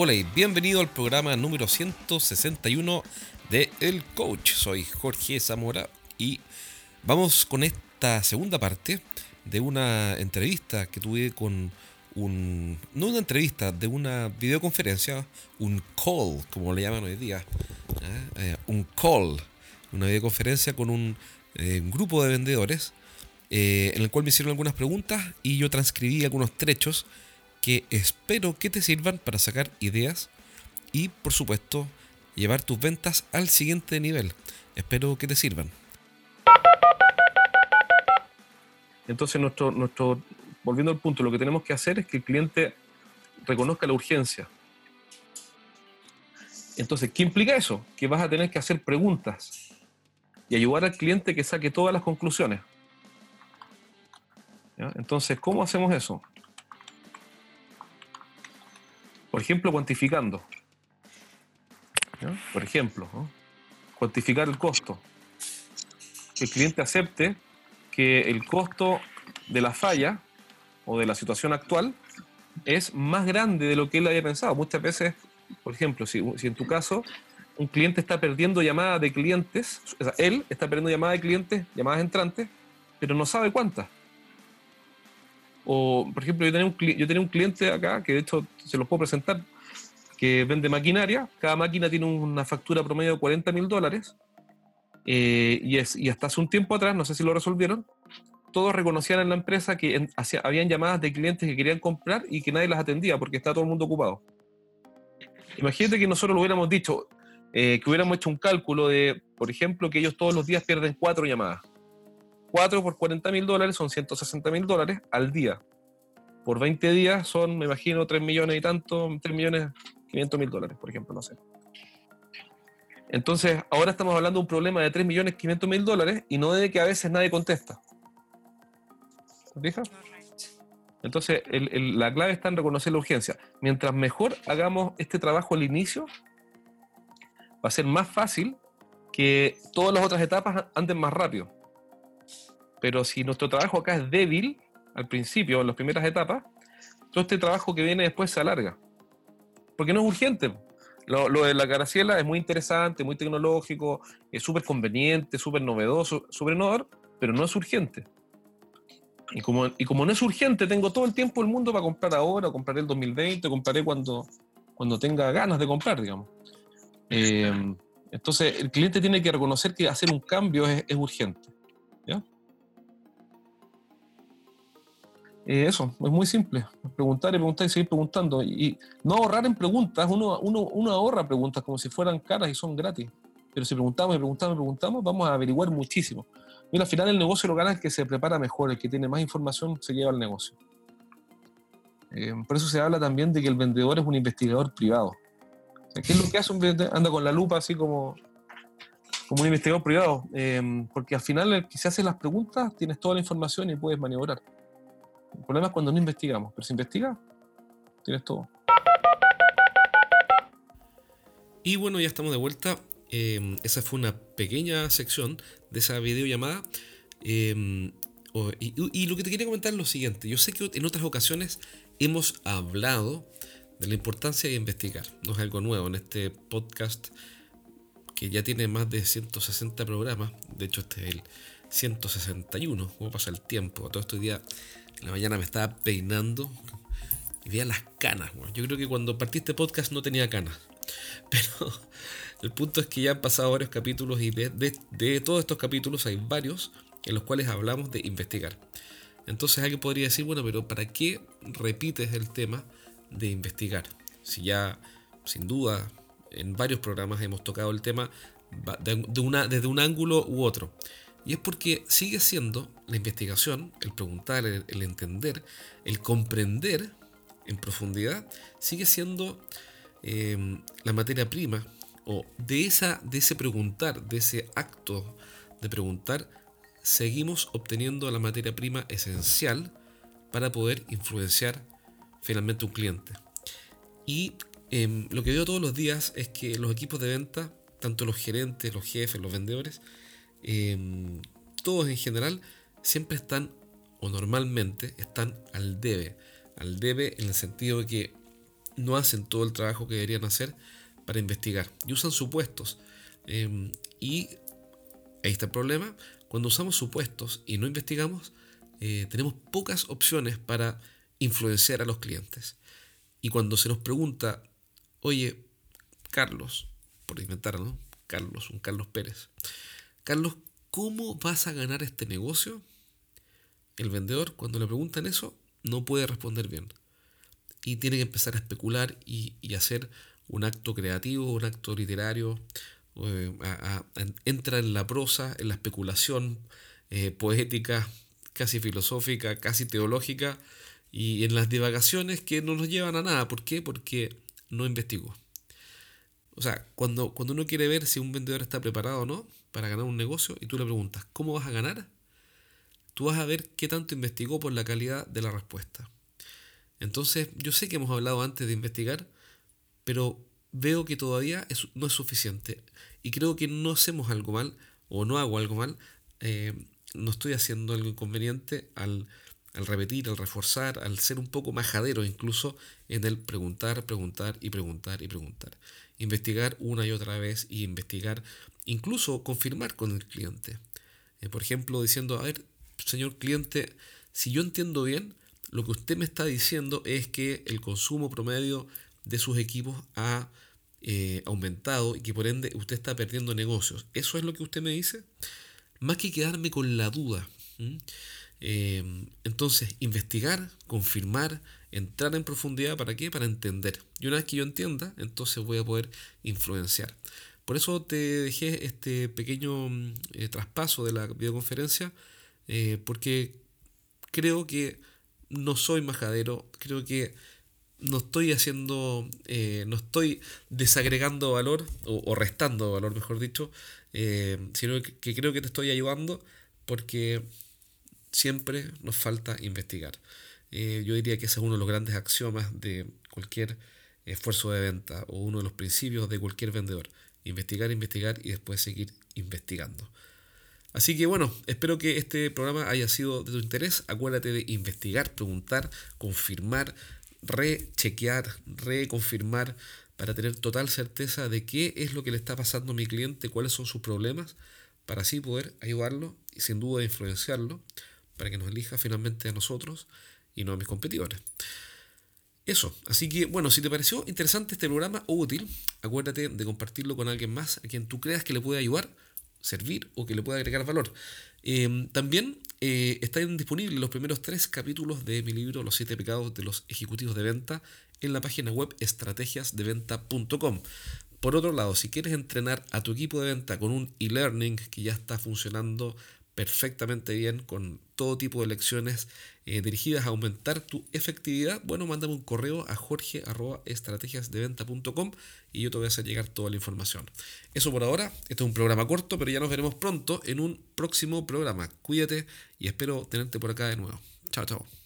Hola y bienvenido al programa número 161 de El Coach. Soy Jorge Zamora y vamos con esta segunda parte de una entrevista que tuve con un... no una entrevista, de una videoconferencia, un call, como le llaman hoy día. ¿eh? Eh, un call, una videoconferencia con un eh, grupo de vendedores en el cual me hicieron algunas preguntas y yo transcribí algunos trechos que espero que te sirvan para sacar ideas y, por supuesto, llevar tus ventas al siguiente nivel. Espero que te sirvan. Entonces, nuestro, nuestro, volviendo al punto, lo que tenemos que hacer es que el cliente reconozca la urgencia. Entonces, ¿qué implica eso? Que vas a tener que hacer preguntas y ayudar al cliente que saque todas las conclusiones. Entonces, ¿cómo hacemos eso? Por ejemplo, cuantificando. Por ejemplo, cuantificar el costo. Que el cliente acepte que el costo de la falla o de la situación actual es más grande de lo que él había pensado. Muchas veces, por ejemplo, si, en tu caso un cliente está perdiendo llamadas de clientes, o sea, él está perdiendo llamadas de clientes, llamadas entrantes, pero no sabe cuántas. O, por ejemplo, yo tenía, un, yo tenía un cliente acá, que de hecho se los puedo presentar, que vende maquinaria. Cada máquina tiene una factura promedio de 40 mil dólares. Eh, y, hasta hace un tiempo atrás, no sé si lo resolvieron, todos reconocían en la empresa que habían llamadas de clientes que querían comprar y que nadie las atendía porque está todo el mundo ocupado. Imagínate que nosotros lo hubiéramos dicho, eh, que hubiéramos hecho un cálculo de, por ejemplo, que ellos todos los días pierden cuatro llamadas. 4 por 40 mil dólares son 160 mil dólares al día. Por 20 días son, me imagino, 3 millones y tanto, 3 millones 500 mil dólares, por ejemplo, no sé. Entonces, ahora estamos hablando de un problema de 3 millones 500 mil dólares y no de que a veces nadie contesta. Entonces, la clave está en reconocer la urgencia. Mientras mejor hagamos este trabajo al inicio, va a ser más fácil que todas las otras etapas anden más rápido. Pero si nuestro trabajo acá es débil, al principio, en las primeras etapas, todo este trabajo que viene después se alarga. Porque no es urgente. Lo, de la caraciela es muy interesante, muy tecnológico, es súper conveniente, súper novedoso, súper innovador, pero no es urgente. Y como, no es urgente, tengo todo el tiempo del mundo para comprar ahora, compraré el 2020, compraré cuando, cuando tenga ganas de comprar, digamos. Eh, entonces, el cliente tiene que reconocer que hacer un cambio es urgente. Eh, eso, es muy simple. Preguntar y preguntar y seguir preguntando. Y, no ahorrar en preguntas. Uno, uno, uno, ahorra preguntas como si fueran caras y son gratis. Pero si preguntamos y preguntamos y preguntamos, vamos a averiguar muchísimo. Mira, al final el negocio lo gana el que se prepara mejor, el que tiene más información se lleva al negocio. Eh, por eso se habla también de que el vendedor es un investigador privado. ¿Qué es lo que hace un vendedor? Anda con la lupa así como, como un investigador privado. Eh, porque al final el que se hace las preguntas tienes toda la información y puedes maniobrar. El problema es cuando no investigamos, pero si investiga, tienes todo. Y bueno, ya estamos de vuelta. Em, esa fue una pequeña sección de esa videollamada. Em, y, lo que te quería comentar es lo siguiente. Yo sé que en otras ocasiones hemos hablado de la importancia de investigar. No es algo nuevo en este podcast que ya tiene más de 160 programas. De hecho, este es el 161. ¿Cómo pasa el tiempo? Todo este día en la mañana me estaba peinando y veía las canas. Yo creo que cuando partí este podcast no tenía canas. Pero el punto es que ya han pasado varios capítulos y de, todos estos capítulos hay varios en los cuales hablamos de investigar. Entonces alguien podría decir, bueno, pero ¿para qué repites el tema de investigar? Si ya, sin duda, en varios programas hemos tocado el tema de desde un ángulo u otro. Y es porque sigue siendo la investigación, el preguntar, el, entender, el comprender en profundidad, sigue siendo em, la materia prima o de, esa, de ese preguntar, de ese acto de preguntar, seguimos obteniendo la materia prima esencial para poder influenciar finalmente un cliente. Y em, lo que veo todos los días es que los equipos de venta, tanto los gerentes, los jefes, los vendedores, Em, todos en general siempre están, o normalmente están al debe. Al debe en el sentido de que no hacen todo el trabajo que deberían hacer para investigar y usan supuestos. Em, y ahí está el problema. Cuando usamos supuestos y no investigamos, eh, tenemos pocas opciones para influenciar a los clientes. Y cuando se nos pregunta, oye, Carlos, por inventar, ¿no? Carlos, un Carlos Pérez. Carlos, ¿cómo vas a ganar este negocio? El vendedor, cuando le preguntan eso, no puede responder bien. Y tiene que empezar a especular y, hacer un acto creativo, un acto literario. Eh, entra en la prosa, en la especulación eh, poética, casi filosófica, casi teológica, y en las divagaciones que no nos llevan a nada. ¿Por qué? Porque no investigó. O sea, cuando, cuando uno quiere ver si un vendedor está preparado o no para ganar un negocio y tú le preguntas, ¿cómo vas a ganar? Tú vas a ver qué tanto investigó por la calidad de la respuesta. Entonces, yo sé que hemos hablado antes de investigar, pero veo que todavía no es suficiente. Y creo que no hacemos algo mal, o no hago algo mal, eh, no estoy haciendo algo inconveniente al, repetir, al reforzar, al ser un poco majadero incluso en el preguntar, preguntar y preguntar y preguntar. Investigar una y otra vez y investigar, incluso confirmar con el cliente. Eh, por ejemplo, diciendo, a ver, señor cliente, si yo entiendo bien, lo que usted me está diciendo es que el consumo promedio de sus equipos ha eh, aumentado y que por ende usted está perdiendo negocios. ¿Eso es lo que usted me dice? más que quedarme con la duda. Eh, entonces, investigar, confirmar, entrar en profundidad, ¿para qué? Para entender. Y una vez que yo entienda, entonces voy a poder influenciar. Por eso te dejé este pequeño mm, eh, traspaso de la videoconferencia, eh, porque creo que no soy majadero, creo que no estoy haciendo, no estoy desagregando valor, o, restando valor, mejor dicho, sino que, creo que te estoy ayudando porque siempre nos falta investigar. Eh, yo diría que ese es uno de los grandes axiomas de cualquier esfuerzo de venta o uno de los principios de cualquier vendedor. Investigar, investigar y después seguir investigando. Así que bueno, espero que este programa haya sido de tu interés. Acuérdate de investigar, preguntar, confirmar, rechequear, reconfirmar para tener total certeza de qué es lo que le está pasando a mi cliente, cuáles son sus problemas, para así poder ayudarlo y sin duda influenciarlo para que nos elija finalmente a nosotros y no a mis competidores. Eso, así que bueno, si te pareció interesante este programa o útil, acuérdate de compartirlo con alguien más a quien tú creas que le puede ayudar, servir o que le pueda agregar valor. Em, también eh, están disponibles los primeros tres capítulos de mi libro Los siete pecados de los ejecutivos de venta en la página web estrategiasdeventa.com. Por otro lado, si quieres entrenar a tu equipo de venta con un e-learning que ya está funcionando perfectamente bien con todo tipo de lecciones eh, dirigidas a aumentar tu efectividad, bueno, mándame un correo a jorge.estrategiasdeventa.com y yo te voy a hacer llegar toda la información. Eso por ahora, esto es un programa corto, pero ya nos veremos pronto en un próximo programa. Cuídate y espero tenerte por acá de nuevo. Chao, chao.